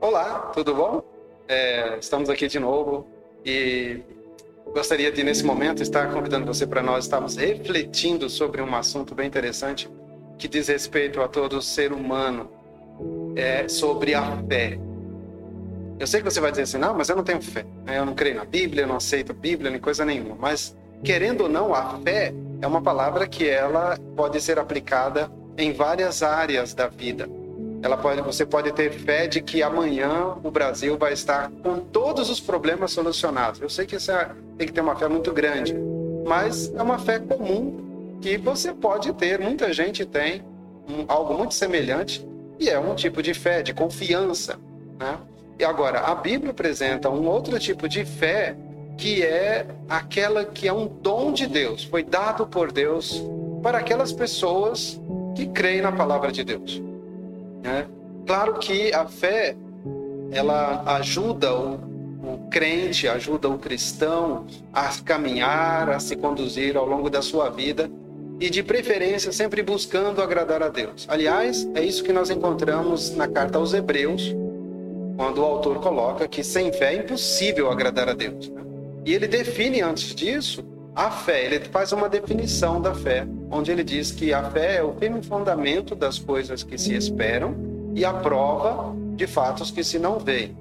Olá, tudo bom? É, estamos aqui de novo e gostaria de, nesse momento, estar convidando você para nós estarmos refletindo sobre um assunto bem interessante que diz respeito a todo ser humano, é, sobre a fé. Eu sei que você vai dizer assim, não, mas eu não tenho fé. Né? Eu não creio na Bíblia, eu não aceito a Bíblia, nem coisa nenhuma. Mas, querendo ou não, a fé é uma palavra que ela pode ser aplicada em várias áreas da vida. Ela pode, você pode ter fé de que amanhã o Brasil vai estar com todos os problemas solucionados. Eu sei que isso tem que ter uma fé muito grande, mas é uma fé comum que você pode ter. Muita gente tem um, algo muito semelhante e é um tipo de fé, de confiança. Né? E agora, a Bíblia apresenta um outro tipo de fé que é aquela que é um dom de Deus, foi dado por Deus para aquelas pessoas que creem na palavra de Deus. Né? Claro que a fé ela ajuda o, o crente, ajuda o cristão a caminhar, a se conduzir ao longo da sua vida e de preferência sempre buscando agradar a Deus. Aliás, é isso que nós encontramos na carta aos Hebreus, quando o autor coloca que sem fé é impossível agradar a Deus. Né? E ele define antes disso a fé, ele faz uma definição da fé, onde ele diz que a fé é o firme fundamento das coisas que se esperam e a prova de fatos que se não veem.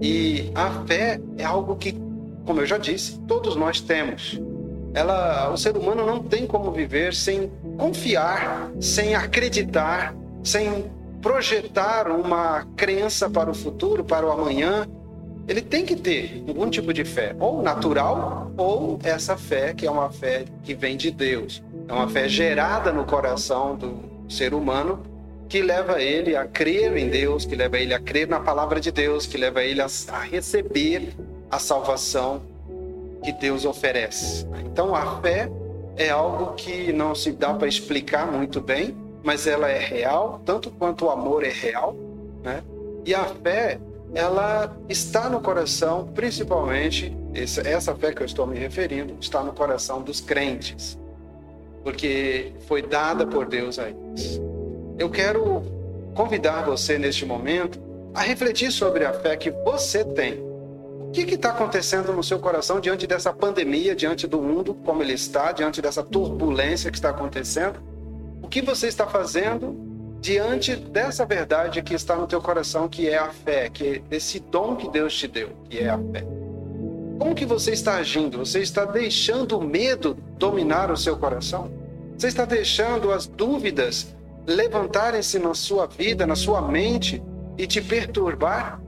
E a fé é algo que, como eu já disse, todos nós temos. Ela, o ser humano não tem como viver sem confiar, sem acreditar, sem projetar uma crença para o futuro, para o amanhã, ele tem que ter algum tipo de fé, ou natural, ou essa fé que é uma fé que vem de Deus. É uma fé gerada no coração do ser humano que leva ele a crer em Deus, que leva ele a crer na palavra de Deus, que leva ele a, a receber a salvação que Deus oferece. Então a fé é algo que não se dá para explicar muito bem, mas ela é real, tanto quanto o amor é real, né? E a fé ela está no coração, principalmente, essa fé que eu estou me referindo, está no coração dos crentes, porque foi dada por Deus a eles. Eu quero convidar você neste momento a refletir sobre a fé que você tem. O que está acontecendo no seu coração diante dessa pandemia, diante do mundo como ele está, diante dessa turbulência que está acontecendo? O que você está fazendo diante dessa verdade que está no teu coração, que é a fé, que é esse dom que Deus te deu, que é a fé. Como que você está agindo? Você está deixando o medo dominar o seu coração? Você está deixando as dúvidas levantarem-se na sua vida, na sua mente e te perturbar?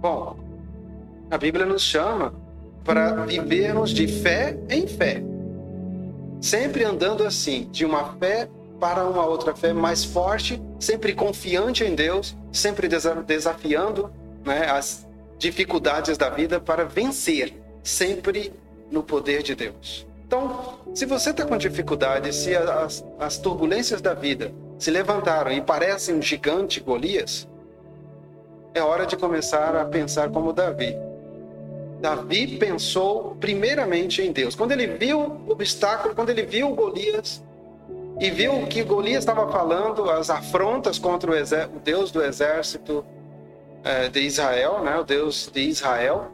Bom, a Bíblia nos chama para vivermos de fé em fé. Sempre andando assim, de uma fé para uma outra fé mais forte, sempre confiante em Deus, sempre desafiando né, as dificuldades da vida para vencer, sempre no poder de Deus. Então, se você está com dificuldade, se as, as turbulências da vida se levantaram e parecem um gigante Golias, é hora de começar a pensar como Davi. Davi pensou primeiramente em Deus. Quando ele viu o obstáculo, quando ele viu Golias, e viu que Golias estava falando as afrontas contra o, o Deus do exército é, de Israel, né? o Deus de Israel.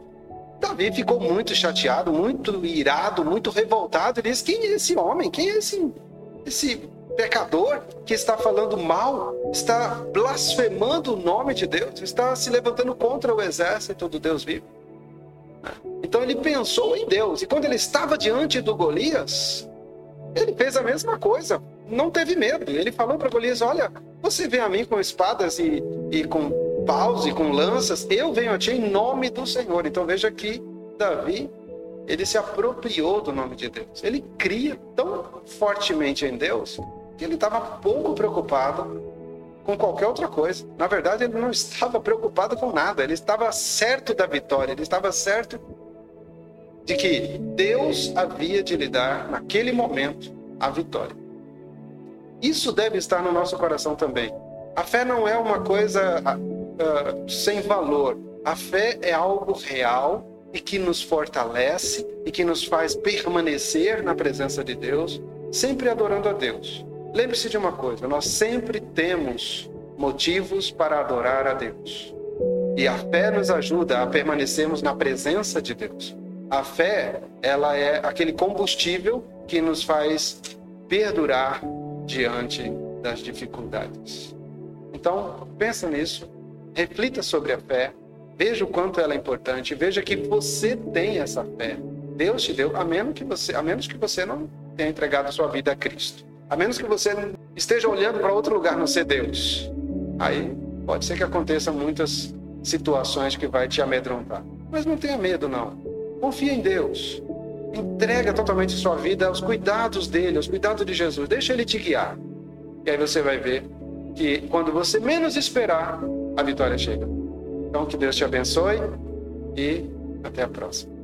Davi ficou muito chateado, muito irado, muito revoltado. Ele disse: Quem é esse homem? Quem é esse, esse pecador que está falando mal, está blasfemando o nome de Deus, está se levantando contra o exército do Deus vivo? Então ele pensou em Deus. E quando ele estava diante do Golias, ele fez a mesma coisa não teve medo. Ele falou para Golias: Olha, você vem a mim com espadas e, e com paus e com lanças, eu venho a ti em nome do Senhor. Então veja que Davi, ele se apropriou do nome de Deus. Ele cria tão fortemente em Deus que ele estava pouco preocupado com qualquer outra coisa. Na verdade, ele não estava preocupado com nada. Ele estava certo da vitória. Ele estava certo de que Deus havia de lhe dar, naquele momento, a vitória. Isso deve estar no nosso coração também. A fé não é uma coisa uh, sem valor. A fé é algo real e que nos fortalece e que nos faz permanecer na presença de Deus, sempre adorando a Deus. Lembre-se de uma coisa: nós sempre temos motivos para adorar a Deus. E a fé nos ajuda a permanecermos na presença de Deus. A fé, ela é aquele combustível que nos faz perdurar diante das dificuldades. Então, pensa nisso, reflita sobre a fé, veja o quanto ela é importante, veja que você tem essa fé. Deus te deu, a menos que você, a menos que você não tenha entregado sua vida a Cristo. A menos que você esteja olhando para outro lugar, não ser Deus. Aí pode ser que aconteçam muitas situações que vai te amedrontar. Mas não tenha medo, não. Confia em Deus. Entrega totalmente sua vida aos cuidados dele, aos cuidados de Jesus. Deixa ele te guiar. E aí você vai ver que quando você menos esperar, a vitória chega. Então que Deus te abençoe e até a próxima.